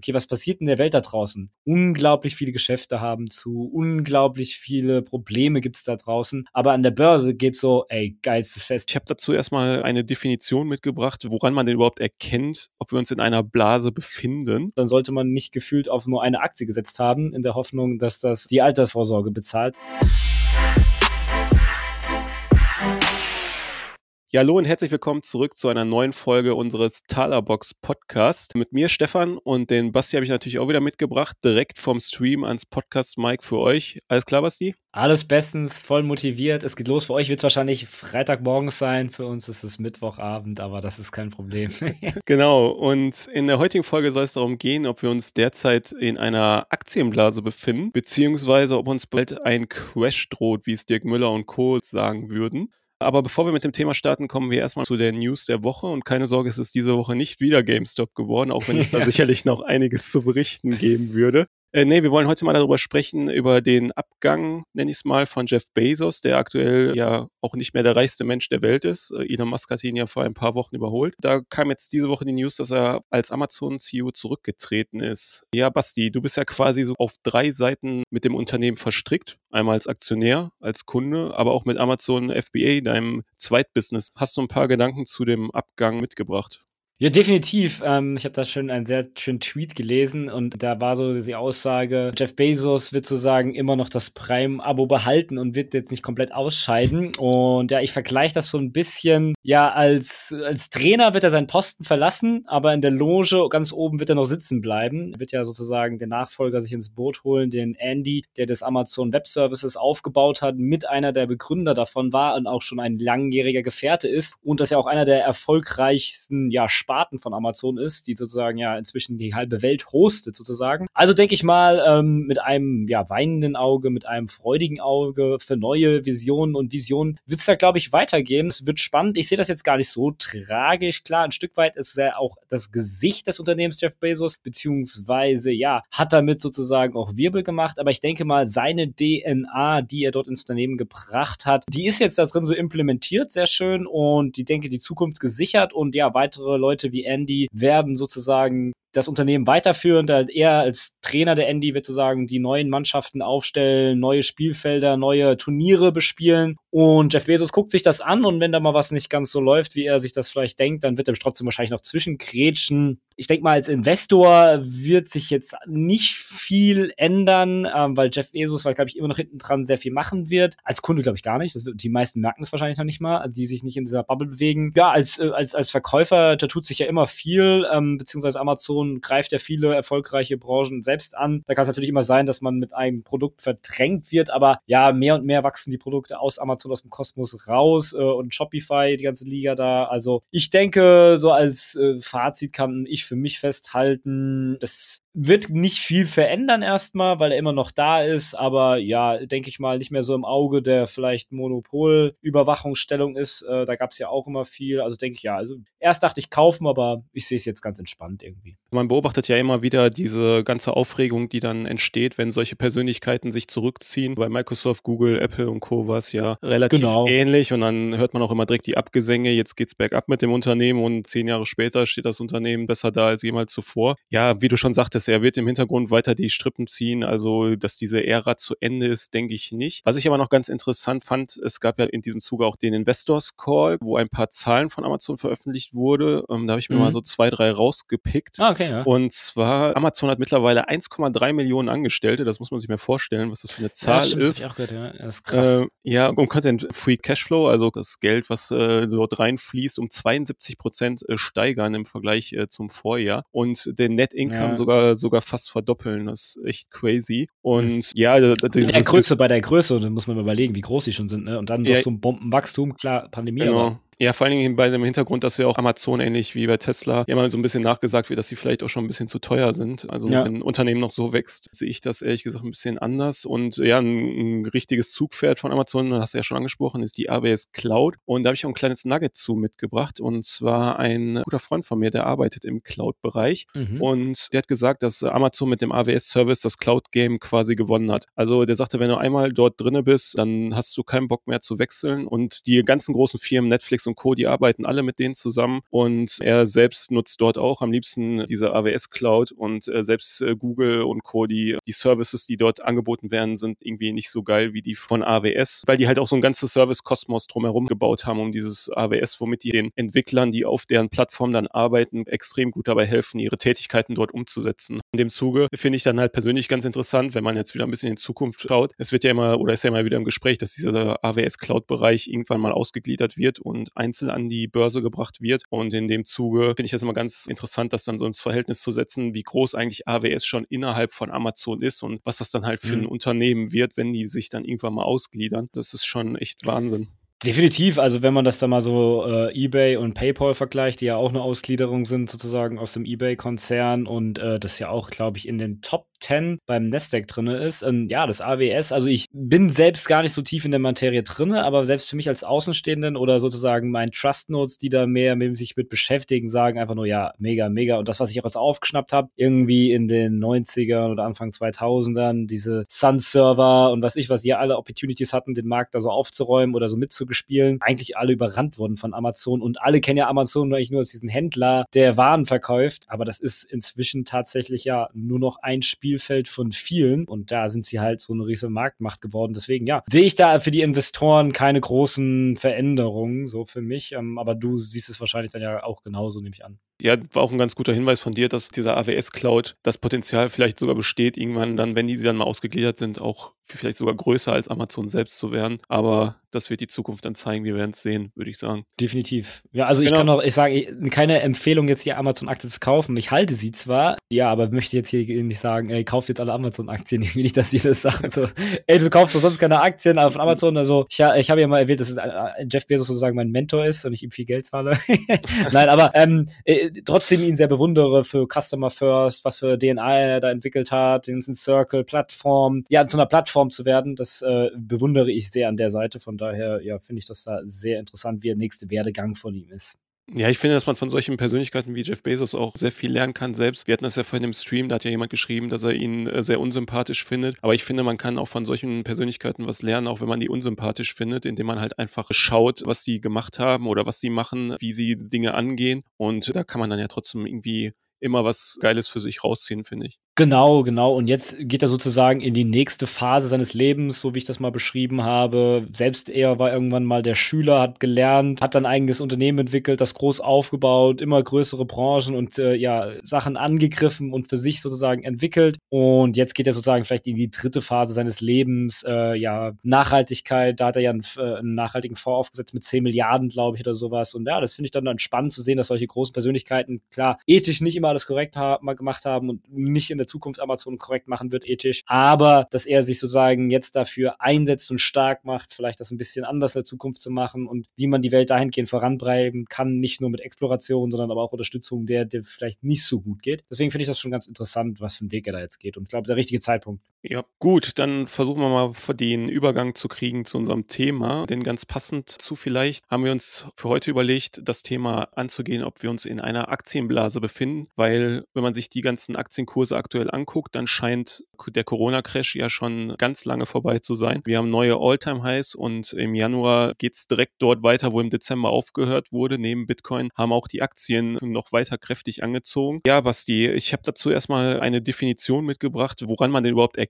okay, was passiert in der Welt da draußen? Unglaublich viele Geschäfte haben zu, unglaublich viele Probleme gibt's da draußen, aber an der Börse geht so, ey, geilstes Fest. Ich habe dazu erstmal eine Definition mitgebracht, woran man denn überhaupt erkennt, ob wir uns in einer Blase befinden. Dann sollte man nicht gefühlt auf nur eine Aktie gesetzt haben, in der Hoffnung, dass das die Altersvorsorge bezahlt. Ja, hallo und herzlich willkommen zurück zu einer neuen Folge unseres Talerbox Podcast. Mit mir Stefan und den Basti habe ich natürlich auch wieder mitgebracht, direkt vom Stream ans Podcast Mike für euch. Alles klar, Basti? Alles bestens, voll motiviert. Es geht los. Für euch wird es wahrscheinlich Freitagmorgens sein. Für uns ist es Mittwochabend, aber das ist kein Problem. genau. Und in der heutigen Folge soll es darum gehen, ob wir uns derzeit in einer Aktienblase befinden, beziehungsweise ob uns bald ein Crash droht, wie es Dirk Müller und Co. sagen würden. Aber bevor wir mit dem Thema starten, kommen wir erstmal zu der News der Woche. Und keine Sorge, es ist diese Woche nicht wieder GameStop geworden, auch wenn es da sicherlich noch einiges zu berichten geben würde. Äh, nee, wir wollen heute mal darüber sprechen, über den Abgang, nenne ich es mal, von Jeff Bezos, der aktuell ja auch nicht mehr der reichste Mensch der Welt ist. Äh, Elon Musk hat ihn ja vor ein paar Wochen überholt. Da kam jetzt diese Woche die News, dass er als Amazon-CEO zurückgetreten ist. Ja, Basti, du bist ja quasi so auf drei Seiten mit dem Unternehmen verstrickt. Einmal als Aktionär, als Kunde, aber auch mit Amazon FBA, deinem Zweitbusiness. Hast du ein paar Gedanken zu dem Abgang mitgebracht? Ja, definitiv. Ähm, ich habe da schon einen sehr schönen Tweet gelesen und da war so die Aussage, Jeff Bezos wird sozusagen immer noch das Prime-Abo behalten und wird jetzt nicht komplett ausscheiden. Und ja, ich vergleiche das so ein bisschen, ja, als, als Trainer wird er seinen Posten verlassen, aber in der Loge ganz oben wird er noch sitzen bleiben. Er wird ja sozusagen der Nachfolger sich ins Boot holen, den Andy, der das Amazon Web Services aufgebaut hat, mit einer der Begründer davon war und auch schon ein langjähriger Gefährte ist und das ja auch einer der erfolgreichsten, ja, Sparten von Amazon ist, die sozusagen ja inzwischen die halbe Welt hostet sozusagen. Also denke ich mal, ähm, mit einem ja weinenden Auge, mit einem freudigen Auge für neue Visionen und Visionen wird es da, glaube ich, weitergehen. Es wird spannend. Ich sehe das jetzt gar nicht so tragisch. Klar, ein Stück weit ist er auch das Gesicht des Unternehmens Jeff Bezos, beziehungsweise ja, hat damit sozusagen auch Wirbel gemacht. Aber ich denke mal, seine DNA, die er dort ins Unternehmen gebracht hat, die ist jetzt da drin so implementiert, sehr schön. Und ich denke, die Zukunft gesichert und ja, weitere Leute Leute wie Andy werden sozusagen das Unternehmen weiterführen. Da er als Trainer der Andy wird sozusagen die neuen Mannschaften aufstellen, neue Spielfelder, neue Turniere bespielen. Und Jeff Bezos guckt sich das an und wenn da mal was nicht ganz so läuft, wie er sich das vielleicht denkt, dann wird er trotzdem wahrscheinlich noch zwischengrätschen. Ich denke mal, als Investor wird sich jetzt nicht viel ändern, ähm, weil Jeff Bezos, weil glaube ich immer noch hinten dran sehr viel machen wird. Als Kunde glaube ich gar nicht. Das wird, die meisten merken es wahrscheinlich noch nicht mal, die sich nicht in dieser Bubble bewegen. Ja, als, äh, als, als Verkäufer, da tut sich ja immer viel, ähm, beziehungsweise Amazon Amazon greift ja viele erfolgreiche Branchen selbst an. Da kann es natürlich immer sein, dass man mit einem Produkt verdrängt wird, aber ja, mehr und mehr wachsen die Produkte aus Amazon, aus dem Kosmos raus äh, und Shopify, die ganze Liga da. Also ich denke, so als äh, Fazit kann ich für mich festhalten, das wird nicht viel verändern erstmal, weil er immer noch da ist, aber ja, denke ich mal, nicht mehr so im Auge der vielleicht Monopolüberwachungsstellung ist. Äh, da gab es ja auch immer viel. Also denke ich, ja, also erst dachte ich kaufen, aber ich sehe es jetzt ganz entspannt irgendwie. Man beobachtet ja immer wieder diese ganze Aufregung, die dann entsteht, wenn solche Persönlichkeiten sich zurückziehen. Bei Microsoft, Google, Apple und Co. war es ja relativ genau. ähnlich und dann hört man auch immer direkt die Abgesänge, jetzt geht's bergab mit dem Unternehmen und zehn Jahre später steht das Unternehmen besser da als jemals zuvor. Ja, wie du schon sagtest, er wird im Hintergrund weiter die Strippen ziehen, also dass diese Ära zu Ende ist, denke ich nicht. Was ich aber noch ganz interessant fand, es gab ja in diesem Zuge auch den Investors Call, wo ein paar Zahlen von Amazon veröffentlicht wurde. Ähm, da habe ich mir mhm. mal so zwei, drei rausgepickt. Ah, okay ja. Und zwar, Amazon hat mittlerweile 1,3 Millionen Angestellte. Das muss man sich mal vorstellen, was das für eine Zahl ja, ist. Auch gehört, ja. Das ist krass. Äh, ja, und Content Free Cashflow, also das Geld, was äh, dort reinfließt, um 72 Prozent äh, steigern im Vergleich äh, zum Vorjahr. Und den Net Income ja. sogar, sogar fast verdoppeln. Das ist echt crazy. Und mhm. ja, dieses, der Größe bei der Größe, dann muss man überlegen, wie groß die schon sind. Ne? Und dann ja, so ein Bombenwachstum, klar, Pandemie, genau. aber ja, vor allen Dingen bei dem Hintergrund, dass ja auch Amazon ähnlich wie bei Tesla ja mal so ein bisschen nachgesagt wird, dass sie vielleicht auch schon ein bisschen zu teuer sind. Also ja. wenn ein Unternehmen noch so wächst, sehe ich das ehrlich gesagt ein bisschen anders. Und ja, ein, ein richtiges Zugpferd von Amazon, das hast du ja schon angesprochen, ist die AWS Cloud. Und da habe ich auch ein kleines Nugget zu mitgebracht. Und zwar ein guter Freund von mir, der arbeitet im Cloud-Bereich. Mhm. Und der hat gesagt, dass Amazon mit dem AWS-Service das Cloud-Game quasi gewonnen hat. Also der sagte, wenn du einmal dort drinne bist, dann hast du keinen Bock mehr zu wechseln. Und die ganzen großen Firmen, Netflix und und Co., die arbeiten alle mit denen zusammen und er selbst nutzt dort auch am liebsten diese AWS Cloud und äh, selbst äh, Google und Co., die, die Services, die dort angeboten werden, sind irgendwie nicht so geil wie die von AWS, weil die halt auch so ein ganzes Service-Kosmos drumherum gebaut haben, um dieses AWS, womit die den Entwicklern, die auf deren Plattform dann arbeiten, extrem gut dabei helfen, ihre Tätigkeiten dort umzusetzen. In dem Zuge finde ich dann halt persönlich ganz interessant, wenn man jetzt wieder ein bisschen in Zukunft schaut. Es wird ja immer, oder ist ja immer wieder im Gespräch, dass dieser AWS-Cloud-Bereich irgendwann mal ausgegliedert wird und einzeln an die Börse gebracht wird. Und in dem Zuge finde ich das immer ganz interessant, das dann so ins Verhältnis zu setzen, wie groß eigentlich AWS schon innerhalb von Amazon ist und was das dann halt für mhm. ein Unternehmen wird, wenn die sich dann irgendwann mal ausgliedern. Das ist schon echt Wahnsinn. Definitiv, also wenn man das da mal so äh, eBay und PayPal vergleicht, die ja auch eine Ausgliederung sind sozusagen aus dem eBay-Konzern und äh, das ja auch, glaube ich, in den Top 10 beim Nasdaq drin ist. Und ja, das AWS, also ich bin selbst gar nicht so tief in der Materie drin, aber selbst für mich als Außenstehenden oder sozusagen mein Trust Notes, die da mehr mit sich mit beschäftigen, sagen einfach nur, ja, mega, mega. Und das, was ich auch jetzt aufgeschnappt habe, irgendwie in den 90ern oder Anfang 2000ern, diese Sun-Server und was ich, was die alle Opportunities hatten, den Markt da so aufzuräumen oder so mitzugespielen, eigentlich alle überrannt wurden von Amazon und alle kennen ja Amazon eigentlich nur als diesen Händler, der Waren verkauft, aber das ist inzwischen tatsächlich ja nur noch ein Spiel Spielfeld von vielen und da sind sie halt so eine riesige Marktmacht geworden. Deswegen, ja, sehe ich da für die Investoren keine großen Veränderungen, so für mich. Ähm, aber du siehst es wahrscheinlich dann ja auch genauso, nehme ich an. Ja, war auch ein ganz guter Hinweis von dir, dass dieser AWS-Cloud das Potenzial vielleicht sogar besteht, irgendwann dann, wenn die dann mal ausgegliedert sind, auch vielleicht sogar größer als Amazon selbst zu werden. Aber das wird die Zukunft dann zeigen. Wir werden es sehen, würde ich sagen. Definitiv. Ja, also genau. ich kann auch, ich sage, keine Empfehlung, jetzt die Amazon-Aktie zu kaufen. Ich halte sie zwar, ja, aber möchte jetzt hier nicht sagen, ey, kauft jetzt alle Amazon-Aktien. Ich will nicht, dass die das sagen. So, ey, du kaufst doch sonst keine Aktien auf Amazon. Also, ich, ich habe ja mal erwähnt, dass äh, Jeff Bezos sozusagen mein Mentor ist und ich ihm viel Geld zahle. Nein, aber ähm, äh, trotzdem ihn sehr bewundere für Customer First, was für DNA er da entwickelt hat, den Circle, Plattform, ja, zu einer Plattform zu werden. Das äh, bewundere ich sehr an der Seite. Von daher, ja, finde ich das da sehr interessant, wie der nächste Werdegang von ihm ist. Ja, ich finde, dass man von solchen Persönlichkeiten wie Jeff Bezos auch sehr viel lernen kann selbst. Wir hatten das ja vorhin im Stream, da hat ja jemand geschrieben, dass er ihn äh, sehr unsympathisch findet. Aber ich finde, man kann auch von solchen Persönlichkeiten was lernen, auch wenn man die unsympathisch findet, indem man halt einfach schaut, was die gemacht haben oder was sie machen, wie sie Dinge angehen. Und da kann man dann ja trotzdem irgendwie immer was Geiles für sich rausziehen, finde ich. Genau, genau. Und jetzt geht er sozusagen in die nächste Phase seines Lebens, so wie ich das mal beschrieben habe. Selbst er war irgendwann mal der Schüler, hat gelernt, hat dann eigenes Unternehmen entwickelt, das groß aufgebaut, immer größere Branchen und äh, ja, Sachen angegriffen und für sich sozusagen entwickelt. Und jetzt geht er sozusagen vielleicht in die dritte Phase seines Lebens. Äh, ja, Nachhaltigkeit, da hat er ja einen, äh, einen nachhaltigen Fonds aufgesetzt mit 10 Milliarden, glaube ich, oder sowas. Und ja, das finde ich dann, dann spannend zu sehen, dass solche großen Persönlichkeiten, klar, ethisch nicht immer alles korrekt ha gemacht haben und nicht in der Zukunft Amazon korrekt machen wird, ethisch. Aber dass er sich sozusagen jetzt dafür einsetzt und stark macht, vielleicht das ein bisschen anders in der Zukunft zu machen und wie man die Welt dahingehend vorantreiben kann, nicht nur mit Exploration, sondern aber auch Unterstützung der, der vielleicht nicht so gut geht. Deswegen finde ich das schon ganz interessant, was für einen Weg er da jetzt geht und ich glaube, der richtige Zeitpunkt. Ja, gut, dann versuchen wir mal den Übergang zu kriegen zu unserem Thema. Denn ganz passend zu vielleicht haben wir uns für heute überlegt, das Thema anzugehen, ob wir uns in einer Aktienblase befinden, weil wenn man sich die ganzen Aktienkurse aktuell anguckt, dann scheint der Corona-Crash ja schon ganz lange vorbei zu sein. Wir haben neue All-Time-Highs und im Januar geht es direkt dort weiter, wo im Dezember aufgehört wurde. Neben Bitcoin haben auch die Aktien noch weiter kräftig angezogen. Ja, Basti, ich habe dazu erstmal eine Definition mitgebracht, woran man denn überhaupt erkennt,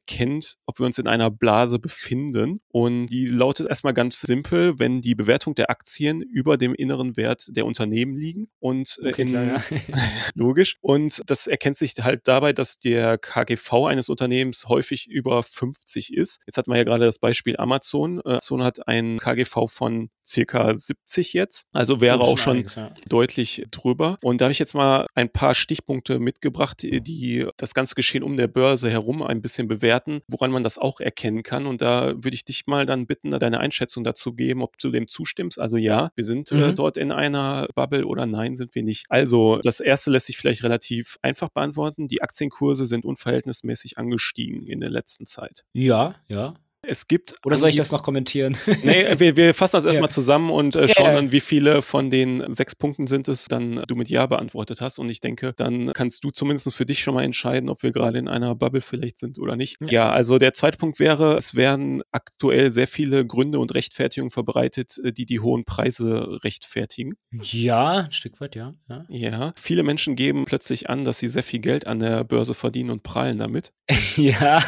ob wir uns in einer Blase befinden. Und die lautet erstmal ganz simpel, wenn die Bewertung der Aktien über dem inneren Wert der Unternehmen liegen. Und äh, okay, in, klar, ja. logisch. Und das erkennt sich halt dabei, dass der KGV eines Unternehmens häufig über 50 ist. Jetzt hat man ja gerade das Beispiel Amazon. Äh, Amazon hat ein KGV von circa 70 jetzt, also wäre auch schon einiges, ja. deutlich drüber. Und da habe ich jetzt mal ein paar Stichpunkte mitgebracht, die das ganze Geschehen um der Börse herum ein bisschen bewerten, woran man das auch erkennen kann. Und da würde ich dich mal dann bitten, deine Einschätzung dazu geben, ob du dem zustimmst. Also ja, wir sind äh, mhm. äh, dort in einer Bubble oder nein, sind wir nicht. Also das erste lässt sich vielleicht relativ einfach beantworten. Die Aktienkurse sind unverhältnismäßig angestiegen in der letzten Zeit. Ja, ja. Es gibt. Oder soll ich das noch kommentieren? nee, wir, wir fassen das erstmal ja. zusammen und äh, schauen ja. dann, wie viele von den sechs Punkten sind es, dann du mit Ja beantwortet hast. Und ich denke, dann kannst du zumindest für dich schon mal entscheiden, ob wir gerade in einer Bubble vielleicht sind oder nicht. Ja. also der zweite Punkt wäre, es werden aktuell sehr viele Gründe und Rechtfertigungen verbreitet, äh, die die hohen Preise rechtfertigen. Ja, ein Stück weit, ja. Ja, ja. viele Menschen geben plötzlich an, dass sie sehr viel Geld an der Börse verdienen und prallen damit. ja.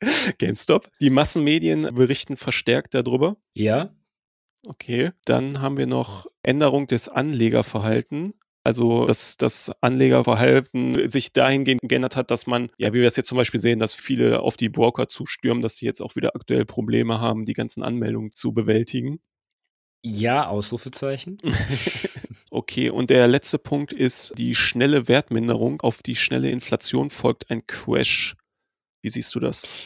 GameStop. Die Massenmedien berichten verstärkt darüber. Ja. Okay, dann haben wir noch Änderung des Anlegerverhaltens. Also, dass das Anlegerverhalten sich dahingehend geändert hat, dass man, ja, wie wir es jetzt zum Beispiel sehen, dass viele auf die Broker zustürmen, dass sie jetzt auch wieder aktuell Probleme haben, die ganzen Anmeldungen zu bewältigen. Ja, Ausrufezeichen. okay, und der letzte Punkt ist die schnelle Wertminderung. Auf die schnelle Inflation folgt ein Crash. Wie siehst du das?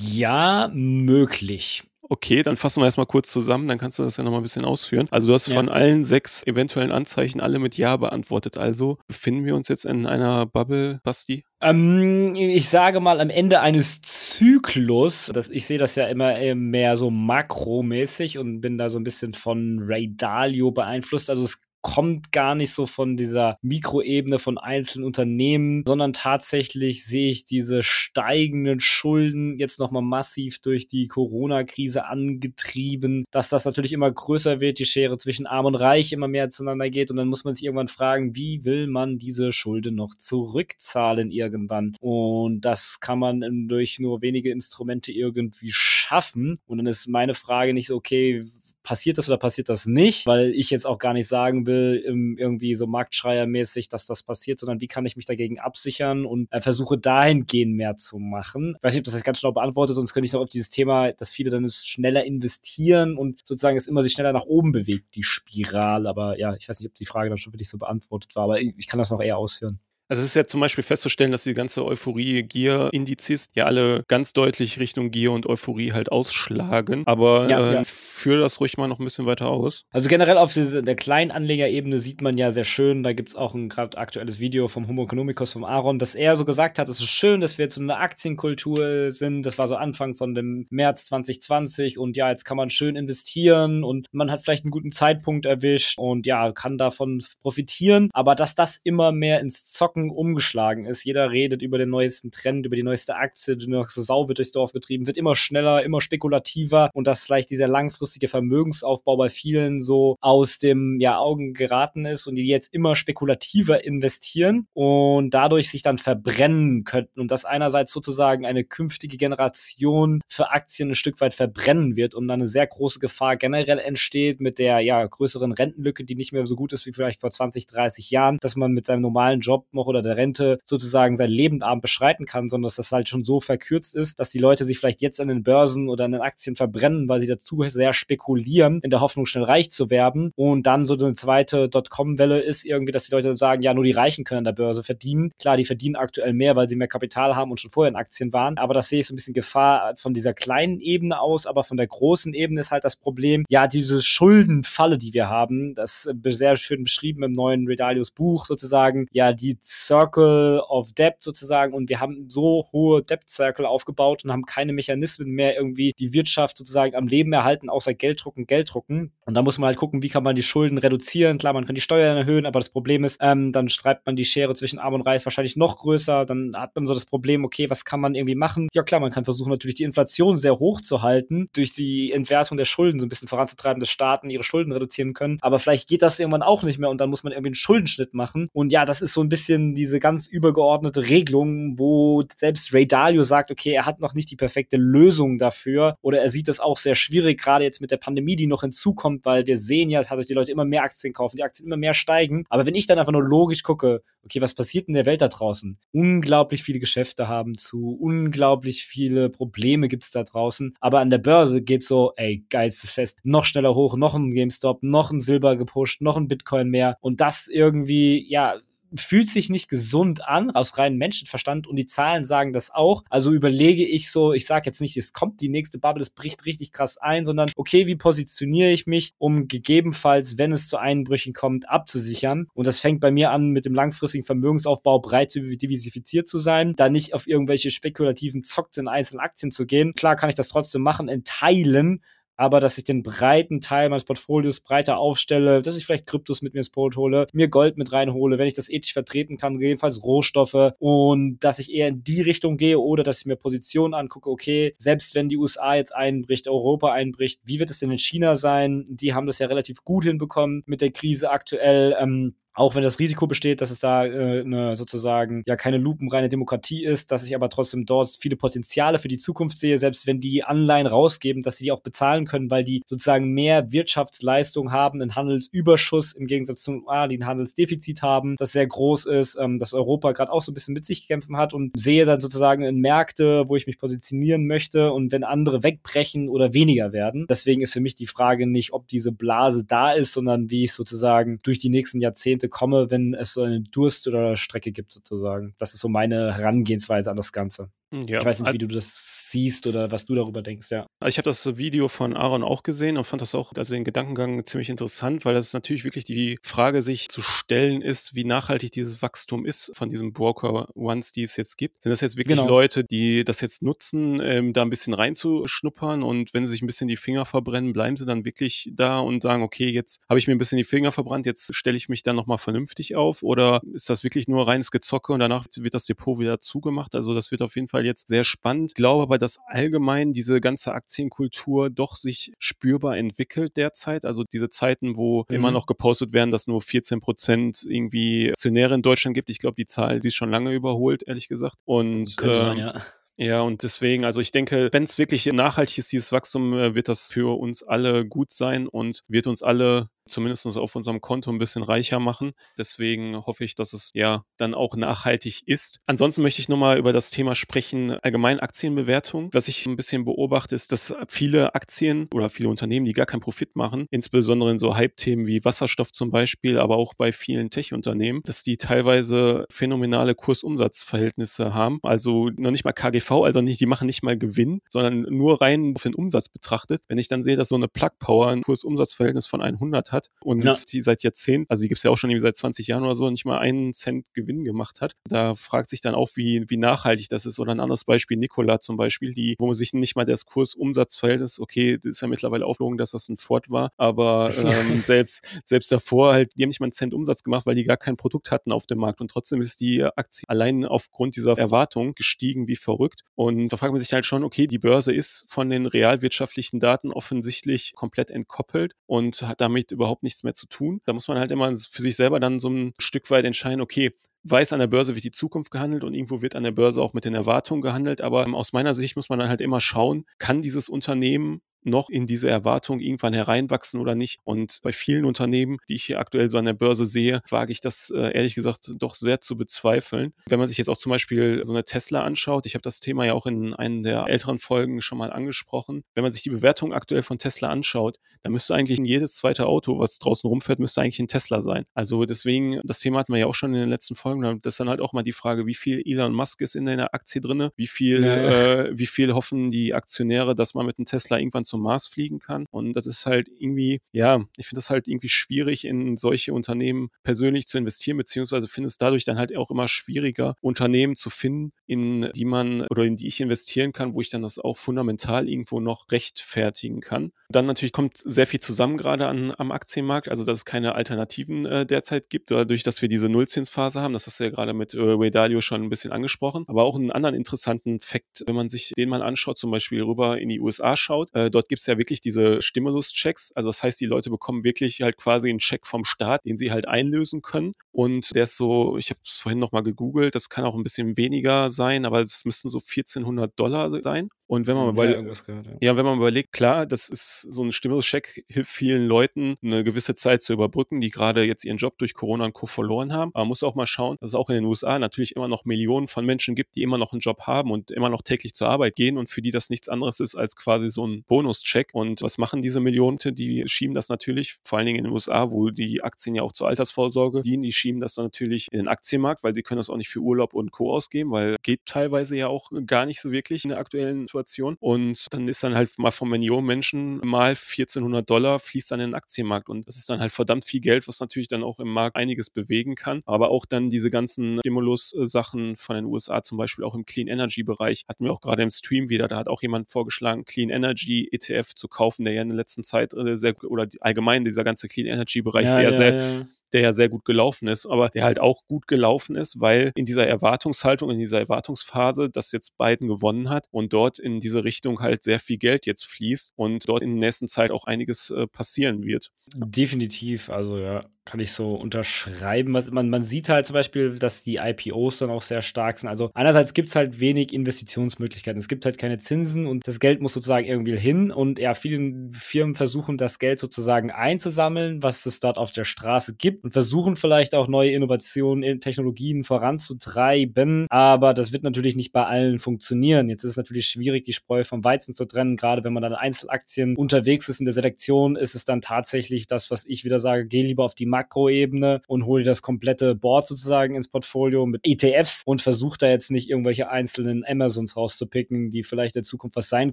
Ja, möglich. Okay, dann fassen wir erstmal kurz zusammen, dann kannst du das ja nochmal ein bisschen ausführen. Also du hast ja. von allen sechs eventuellen Anzeichen alle mit Ja beantwortet. Also befinden wir uns jetzt in einer Bubble, Basti? Ähm, ich sage mal am Ende eines Zyklus, das, ich sehe das ja immer mehr so makromäßig und bin da so ein bisschen von Ray Dalio beeinflusst. Also es kommt gar nicht so von dieser Mikroebene von einzelnen Unternehmen, sondern tatsächlich sehe ich diese steigenden Schulden jetzt nochmal massiv durch die Corona-Krise angetrieben, dass das natürlich immer größer wird, die Schere zwischen Arm und Reich immer mehr zueinander geht und dann muss man sich irgendwann fragen, wie will man diese Schulden noch zurückzahlen irgendwann? Und das kann man durch nur wenige Instrumente irgendwie schaffen. Und dann ist meine Frage nicht so, okay, passiert das oder passiert das nicht, weil ich jetzt auch gar nicht sagen will, irgendwie so Marktschreiermäßig, dass das passiert, sondern wie kann ich mich dagegen absichern und äh, versuche dahingehend mehr zu machen. Ich weiß nicht, ob das jetzt ganz schnell beantwortet, sonst könnte ich noch auf dieses Thema, dass viele dann schneller investieren und sozusagen es immer sich schneller nach oben bewegt, die Spirale. Aber ja, ich weiß nicht, ob die Frage dann schon wirklich so beantwortet war, aber ich kann das noch eher ausführen. Also es ist ja zum Beispiel festzustellen, dass die ganze Euphorie, Gier-Indizes ja alle ganz deutlich Richtung Gier und Euphorie halt ausschlagen. Aber ja, äh, ja. führe das ruhig mal noch ein bisschen weiter aus. Also generell auf diese, der kleinen Anlegerebene sieht man ja sehr schön, da gibt es auch ein gerade aktuelles Video vom Homo economicus, vom Aaron, dass er so gesagt hat, es ist schön, dass wir jetzt so eine Aktienkultur sind. Das war so Anfang von dem März 2020 und ja, jetzt kann man schön investieren und man hat vielleicht einen guten Zeitpunkt erwischt und ja, kann davon profitieren. Aber dass das immer mehr ins Zocken Zocken umgeschlagen ist. Jeder redet über den neuesten Trend, über die neueste Aktie, die neueste Sau wird durchs Dorf getrieben, wird immer schneller, immer spekulativer und dass vielleicht dieser langfristige Vermögensaufbau bei vielen so aus dem ja, Augen geraten ist und die jetzt immer spekulativer investieren und dadurch sich dann verbrennen könnten und dass einerseits sozusagen eine künftige Generation für Aktien ein Stück weit verbrennen wird und dann eine sehr große Gefahr generell entsteht mit der ja größeren Rentenlücke, die nicht mehr so gut ist wie vielleicht vor 20, 30 Jahren, dass man mit seinem normalen Job noch noch oder der Rente sozusagen sein Lebendabend beschreiten kann, sondern dass das halt schon so verkürzt ist, dass die Leute sich vielleicht jetzt an den Börsen oder an den Aktien verbrennen, weil sie dazu sehr spekulieren, in der Hoffnung, schnell reich zu werden. Und dann so eine zweite Dotcom-Welle ist irgendwie, dass die Leute sagen, ja, nur die Reichen können an der Börse verdienen. Klar, die verdienen aktuell mehr, weil sie mehr Kapital haben und schon vorher in Aktien waren. Aber das sehe ich so ein bisschen Gefahr von dieser kleinen Ebene aus, aber von der großen Ebene ist halt das Problem, ja, diese Schuldenfalle, die wir haben, das sehr schön beschrieben im neuen Redalius Buch sozusagen, ja, die Circle of Debt sozusagen und wir haben so hohe Debt Circle aufgebaut und haben keine Mechanismen mehr irgendwie die Wirtschaft sozusagen am Leben erhalten, außer Geld drucken, Geld drucken. Und da muss man halt gucken, wie kann man die Schulden reduzieren. Klar, man kann die Steuern erhöhen, aber das Problem ist, ähm, dann streibt man die Schere zwischen Arm und Reich wahrscheinlich noch größer. Dann hat man so das Problem, okay, was kann man irgendwie machen? Ja klar, man kann versuchen natürlich die Inflation sehr hoch zu halten, durch die Entwertung der Schulden so ein bisschen voranzutreiben, dass Staaten ihre Schulden reduzieren können. Aber vielleicht geht das irgendwann auch nicht mehr und dann muss man irgendwie einen Schuldenschnitt machen. Und ja, das ist so ein bisschen diese ganz übergeordnete Regelung, wo selbst Ray Dalio sagt, okay, er hat noch nicht die perfekte Lösung dafür oder er sieht das auch sehr schwierig, gerade jetzt mit der Pandemie, die noch hinzukommt, weil wir sehen ja, dass die Leute immer mehr Aktien kaufen, die Aktien immer mehr steigen. Aber wenn ich dann einfach nur logisch gucke, okay, was passiert in der Welt da draußen? Unglaublich viele Geschäfte haben zu, unglaublich viele Probleme gibt es da draußen. Aber an der Börse geht so, ey, geilstes Fest, noch schneller hoch, noch ein GameStop, noch ein Silber gepusht, noch ein Bitcoin mehr. Und das irgendwie, ja, fühlt sich nicht gesund an, aus reinem Menschenverstand und die Zahlen sagen das auch. Also überlege ich so, ich sage jetzt nicht, es kommt die nächste Bubble, es bricht richtig krass ein, sondern okay, wie positioniere ich mich, um gegebenenfalls, wenn es zu Einbrüchen kommt, abzusichern. Und das fängt bei mir an, mit dem langfristigen Vermögensaufbau breit diversifiziert zu sein, da nicht auf irgendwelche spekulativen Zocks in einzelnen Aktien zu gehen. Klar kann ich das trotzdem machen, in Teilen, aber dass ich den breiten Teil meines Portfolios breiter aufstelle, dass ich vielleicht Kryptos mit mir ins Boot hole, mir Gold mit reinhole, wenn ich das ethisch vertreten kann, jedenfalls Rohstoffe und dass ich eher in die Richtung gehe oder dass ich mir Positionen angucke, okay, selbst wenn die USA jetzt einbricht, Europa einbricht, wie wird es denn in China sein? Die haben das ja relativ gut hinbekommen mit der Krise aktuell. Ähm, auch wenn das Risiko besteht, dass es da äh, eine sozusagen ja keine lupenreine Demokratie ist, dass ich aber trotzdem dort viele Potenziale für die Zukunft sehe, selbst wenn die Anleihen rausgeben, dass sie die auch bezahlen können, weil die sozusagen mehr Wirtschaftsleistung haben, einen Handelsüberschuss im Gegensatz zu ah, die ein Handelsdefizit haben, das sehr groß ist, ähm, dass Europa gerade auch so ein bisschen mit sich kämpfen hat und sehe dann sozusagen in Märkte, wo ich mich positionieren möchte und wenn andere wegbrechen oder weniger werden. Deswegen ist für mich die Frage nicht, ob diese Blase da ist, sondern wie ich sozusagen durch die nächsten Jahrzehnte Punkte komme, wenn es so eine Durst- oder Strecke gibt, sozusagen. Das ist so meine Herangehensweise an das Ganze. Hm, ja. Ich weiß nicht, wie du das siehst oder was du darüber denkst, ja. Also ich habe das Video von Aaron auch gesehen und fand das auch, also den Gedankengang ziemlich interessant, weil das natürlich wirklich die Frage sich zu stellen ist, wie nachhaltig dieses Wachstum ist von diesen Broker Ones, die es jetzt gibt. Sind das jetzt wirklich genau. Leute, die das jetzt nutzen, ähm, da ein bisschen reinzuschnuppern und wenn sie sich ein bisschen die Finger verbrennen, bleiben sie dann wirklich da und sagen, okay, jetzt habe ich mir ein bisschen die Finger verbrannt, jetzt stelle ich mich dann nochmal vernünftig auf oder ist das wirklich nur reines Gezocke und danach wird das Depot wieder zugemacht? Also das wird auf jeden Fall jetzt sehr spannend. Ich glaube aber, dass allgemein diese ganze Aktienkultur doch sich spürbar entwickelt derzeit. Also diese Zeiten, wo mhm. immer noch gepostet werden, dass nur 14 Prozent irgendwie Aktionäre in Deutschland gibt. Ich glaube, die Zahl, die ist schon lange überholt, ehrlich gesagt. Und Könnte ähm, sein, ja. Ja, und deswegen, also ich denke, wenn es wirklich nachhaltig ist, dieses Wachstum, äh, wird das für uns alle gut sein und wird uns alle zumindest auf unserem Konto ein bisschen reicher machen. Deswegen hoffe ich, dass es ja dann auch nachhaltig ist. Ansonsten möchte ich nochmal über das Thema sprechen, allgemein Aktienbewertung. Was ich ein bisschen beobachte, ist, dass viele Aktien oder viele Unternehmen, die gar keinen Profit machen, insbesondere in so Hype-Themen wie Wasserstoff zum Beispiel, aber auch bei vielen Tech-Unternehmen, dass die teilweise phänomenale Kursumsatzverhältnisse haben. Also noch nicht mal KGV, also nicht, die machen nicht mal Gewinn, sondern nur rein auf den Umsatz betrachtet. Wenn ich dann sehe, dass so eine Plug Power ein Kursumsatzverhältnis von 100 hat, hat und ja. die seit Jahrzehnten, also die gibt es ja auch schon irgendwie seit 20 Jahren oder so, nicht mal einen Cent Gewinn gemacht hat. Da fragt sich dann auch, wie, wie nachhaltig das ist. Oder ein anderes Beispiel, Nikola zum Beispiel, die, wo man sich nicht mal das Kurs-Umsatz-Verhältnis, okay, das ist ja mittlerweile aufgelogen, dass das ein Ford war, aber ähm, selbst, selbst davor halt, die haben nicht mal einen Cent Umsatz gemacht, weil die gar kein Produkt hatten auf dem Markt und trotzdem ist die Aktie allein aufgrund dieser Erwartung gestiegen wie verrückt. Und da fragt man sich halt schon, okay, die Börse ist von den realwirtschaftlichen Daten offensichtlich komplett entkoppelt und hat damit überhaupt überhaupt nichts mehr zu tun. Da muss man halt immer für sich selber dann so ein Stück weit entscheiden, okay, weiß, an der Börse wird die Zukunft gehandelt und irgendwo wird an der Börse auch mit den Erwartungen gehandelt. Aber aus meiner Sicht muss man dann halt immer schauen, kann dieses Unternehmen noch in diese Erwartung irgendwann hereinwachsen oder nicht. Und bei vielen Unternehmen, die ich hier aktuell so an der Börse sehe, wage ich das äh, ehrlich gesagt doch sehr zu bezweifeln. Wenn man sich jetzt auch zum Beispiel so eine Tesla anschaut, ich habe das Thema ja auch in einer der älteren Folgen schon mal angesprochen. Wenn man sich die Bewertung aktuell von Tesla anschaut, dann müsste eigentlich jedes zweite Auto, was draußen rumfährt, müsste eigentlich ein Tesla sein. Also deswegen, das Thema hatten wir ja auch schon in den letzten Folgen. Das ist dann halt auch mal die Frage, wie viel Elon Musk ist in der Aktie drin, wie viel, ja. äh, wie viel hoffen die Aktionäre, dass man mit einem Tesla irgendwann zum Mars fliegen kann. Und das ist halt irgendwie, ja, ich finde das halt irgendwie schwierig, in solche Unternehmen persönlich zu investieren, beziehungsweise finde es dadurch dann halt auch immer schwieriger, Unternehmen zu finden, in die man oder in die ich investieren kann, wo ich dann das auch fundamental irgendwo noch rechtfertigen kann. Dann natürlich kommt sehr viel zusammen gerade an, am Aktienmarkt, also dass es keine Alternativen äh, derzeit gibt, dadurch, dass wir diese Nullzinsphase haben. Das hast du ja gerade mit äh, Ray Dalio schon ein bisschen angesprochen. Aber auch einen anderen interessanten Fakt, wenn man sich den mal anschaut, zum Beispiel rüber in die USA schaut, äh, dort gibt es ja wirklich diese Stimulus-Checks. Also das heißt, die Leute bekommen wirklich halt quasi einen Check vom Staat, den sie halt einlösen können. Und der ist so, ich habe es vorhin nochmal gegoogelt, das kann auch ein bisschen weniger sein, aber es müssten so 1400 Dollar sein. Und wenn man, Ja, ja, irgendwas gehört, ja. ja, wenn man überlegt, klar, das ist so ein Stimulus-Check hilft vielen Leuten, eine gewisse Zeit zu überbrücken, die gerade jetzt ihren Job durch Corona und Co. verloren haben. Aber man muss auch mal schauen, dass es auch in den USA natürlich immer noch Millionen von Menschen gibt, die immer noch einen Job haben und immer noch täglich zur Arbeit gehen und für die das nichts anderes ist als quasi so ein Bonuscheck. Und was machen diese Millionen? Die schieben das natürlich, vor allen Dingen in den USA, wo die Aktien ja auch zur Altersvorsorge dienen, die schieben das dann natürlich in den Aktienmarkt, weil sie können das auch nicht für Urlaub und Co. ausgeben, weil geht teilweise ja auch gar nicht so wirklich in der aktuellen Situation. Und dann ist dann halt mal von Millionen Menschen mal 1400 Dollar fließt dann in den Aktienmarkt. Und das ist dann halt verdammt viel Geld, was natürlich dann auch im Markt einiges bewegen kann. Aber auch dann diese ganzen Stimulus-Sachen von den USA, zum Beispiel auch im Clean Energy-Bereich, hatten wir auch gerade im Stream wieder. Da hat auch jemand vorgeschlagen, Clean Energy ETF zu kaufen, der ja in der letzten Zeit äh, sehr, oder allgemein dieser ganze Clean Energy-Bereich, Ja, der ja, sehr, ja. Der ja sehr gut gelaufen ist, aber der halt auch gut gelaufen ist, weil in dieser Erwartungshaltung, in dieser Erwartungsphase, dass jetzt Biden gewonnen hat und dort in diese Richtung halt sehr viel Geld jetzt fließt und dort in der nächsten Zeit auch einiges äh, passieren wird. Definitiv, also ja, kann ich so unterschreiben. Was, man, man sieht halt zum Beispiel, dass die IPOs dann auch sehr stark sind. Also einerseits gibt es halt wenig Investitionsmöglichkeiten. Es gibt halt keine Zinsen und das Geld muss sozusagen irgendwie hin. Und ja, viele Firmen versuchen das Geld sozusagen einzusammeln, was es dort auf der Straße gibt und versuchen vielleicht auch neue Innovationen in Technologien voranzutreiben. Aber das wird natürlich nicht bei allen funktionieren. Jetzt ist es natürlich schwierig, die Spreu vom Weizen zu trennen. Gerade wenn man dann in Einzelaktien unterwegs ist in der Selektion, ist es dann tatsächlich das, was ich wieder sage, geh lieber auf die Makroebene und hol dir das komplette Board sozusagen ins Portfolio mit ETFs und versuch da jetzt nicht irgendwelche einzelnen Amazons rauszupicken, die vielleicht in Zukunft was sein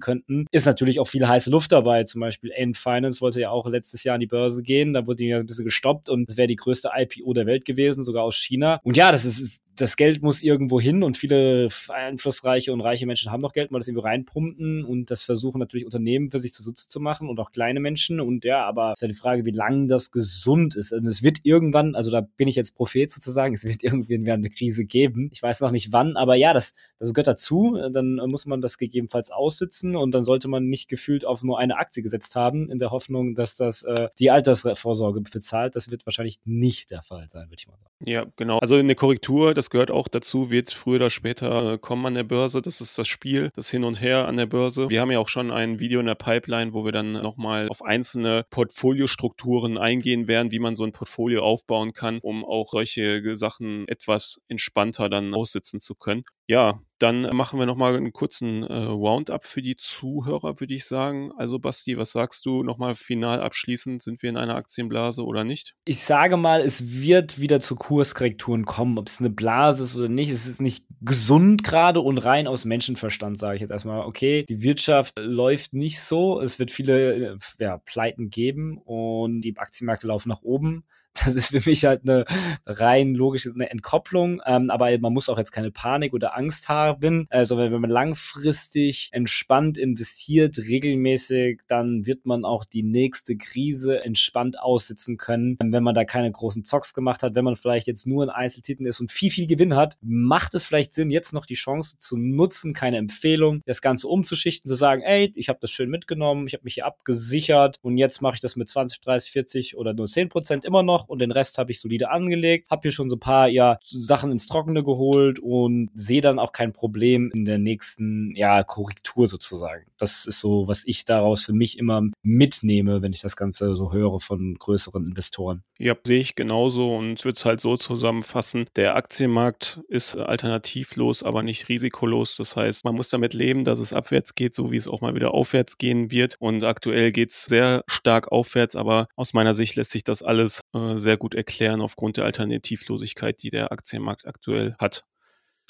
könnten. Ist natürlich auch viel heiße Luft dabei. Zum Beispiel End Finance wollte ja auch letztes Jahr an die Börse gehen. Da wurde die ja ein bisschen gestoppt und es wäre die größte IPO der Welt gewesen, sogar aus China. Und ja, das ist das Geld muss irgendwo hin und viele einflussreiche und reiche Menschen haben noch Geld, mal das irgendwo reinpumpen und das versuchen natürlich Unternehmen für sich zu Sitze zu machen und auch kleine Menschen und ja, aber ist ja die Frage, wie lange das gesund ist. Und es wird irgendwann, also da bin ich jetzt Prophet sozusagen, es wird irgendwann eine Krise geben. Ich weiß noch nicht wann, aber ja, das, das gehört dazu. Dann muss man das gegebenenfalls aussitzen und dann sollte man nicht gefühlt auf nur eine Aktie gesetzt haben, in der Hoffnung, dass das äh, die Altersvorsorge bezahlt. Das wird wahrscheinlich nicht der Fall sein, würde ich mal sagen. Ja, genau. Also eine Korrektur, das gehört auch dazu, wird früher oder später äh, kommen an der Börse. Das ist das Spiel, das Hin und Her an der Börse. Wir haben ja auch schon ein Video in der Pipeline, wo wir dann nochmal auf einzelne Portfoliostrukturen eingehen werden, wie man so ein Portfolio aufbauen kann, um auch solche Sachen etwas entspannter dann aussitzen zu können. Ja, dann machen wir nochmal einen kurzen äh, Roundup für die Zuhörer, würde ich sagen. Also Basti, was sagst du nochmal final abschließend? Sind wir in einer Aktienblase oder nicht? Ich sage mal, es wird wieder zu Kurskorrekturen kommen. Ob es eine Blase ist oder nicht, es ist nicht gesund gerade und rein aus Menschenverstand, sage ich jetzt erstmal. Okay, die Wirtschaft läuft nicht so. Es wird viele ja, Pleiten geben und die Aktienmärkte laufen nach oben. Das ist für mich halt eine rein logische eine Entkopplung. Ähm, aber man muss auch jetzt keine Panik oder Angst haben. Also wenn man langfristig entspannt investiert, regelmäßig, dann wird man auch die nächste Krise entspannt aussitzen können. Wenn man da keine großen Zocks gemacht hat, wenn man vielleicht jetzt nur in Einzeltiteln ist und viel, viel Gewinn hat, macht es vielleicht Sinn, jetzt noch die Chance zu nutzen, keine Empfehlung, das Ganze umzuschichten, zu sagen, ey, ich habe das schön mitgenommen, ich habe mich hier abgesichert und jetzt mache ich das mit 20, 30, 40 oder nur 10 Prozent immer noch und den Rest habe ich solide angelegt, habe hier schon so ein paar ja Sachen ins Trockene geholt und sehe dann auch kein Problem in der nächsten ja Korrektur sozusagen. Das ist so, was ich daraus für mich immer mitnehme, wenn ich das Ganze so höre von größeren Investoren. Ja, sehe ich genauso und würde es halt so zusammenfassen. Der Aktienmarkt ist alternativlos, aber nicht risikolos. Das heißt, man muss damit leben, dass es abwärts geht, so wie es auch mal wieder aufwärts gehen wird. Und aktuell geht es sehr stark aufwärts, aber aus meiner Sicht lässt sich das alles äh, sehr gut erklären aufgrund der Alternativlosigkeit, die der Aktienmarkt aktuell hat.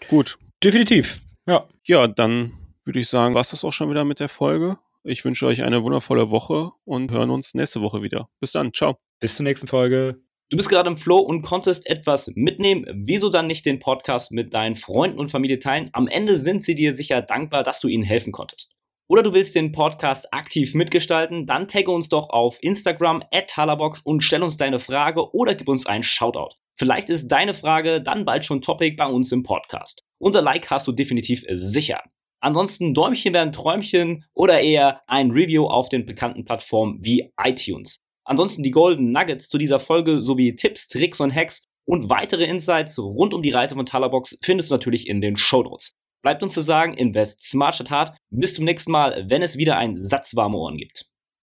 Gut. Definitiv. Ja. Ja, dann würde ich sagen, war es das auch schon wieder mit der Folge. Ich wünsche euch eine wundervolle Woche und hören uns nächste Woche wieder. Bis dann. Ciao. Bis zur nächsten Folge. Du bist gerade im Flow und konntest etwas mitnehmen. Wieso dann nicht den Podcast mit deinen Freunden und Familie teilen? Am Ende sind sie dir sicher dankbar, dass du ihnen helfen konntest. Oder du willst den Podcast aktiv mitgestalten? Dann tagge uns doch auf Instagram at Halabox und stell uns deine Frage oder gib uns einen Shoutout. Vielleicht ist deine Frage dann bald schon Topic bei uns im Podcast. Unser Like hast du definitiv sicher. Ansonsten Däumchen werden Träumchen oder eher ein Review auf den bekannten Plattformen wie iTunes. Ansonsten die Golden Nuggets zu dieser Folge sowie Tipps, Tricks und Hacks und weitere Insights rund um die Reise von Talabox findest du natürlich in den Show Notes. Bleibt uns zu sagen, invest smart statt hart. Bis zum nächsten Mal, wenn es wieder ein Satz warme Ohren gibt.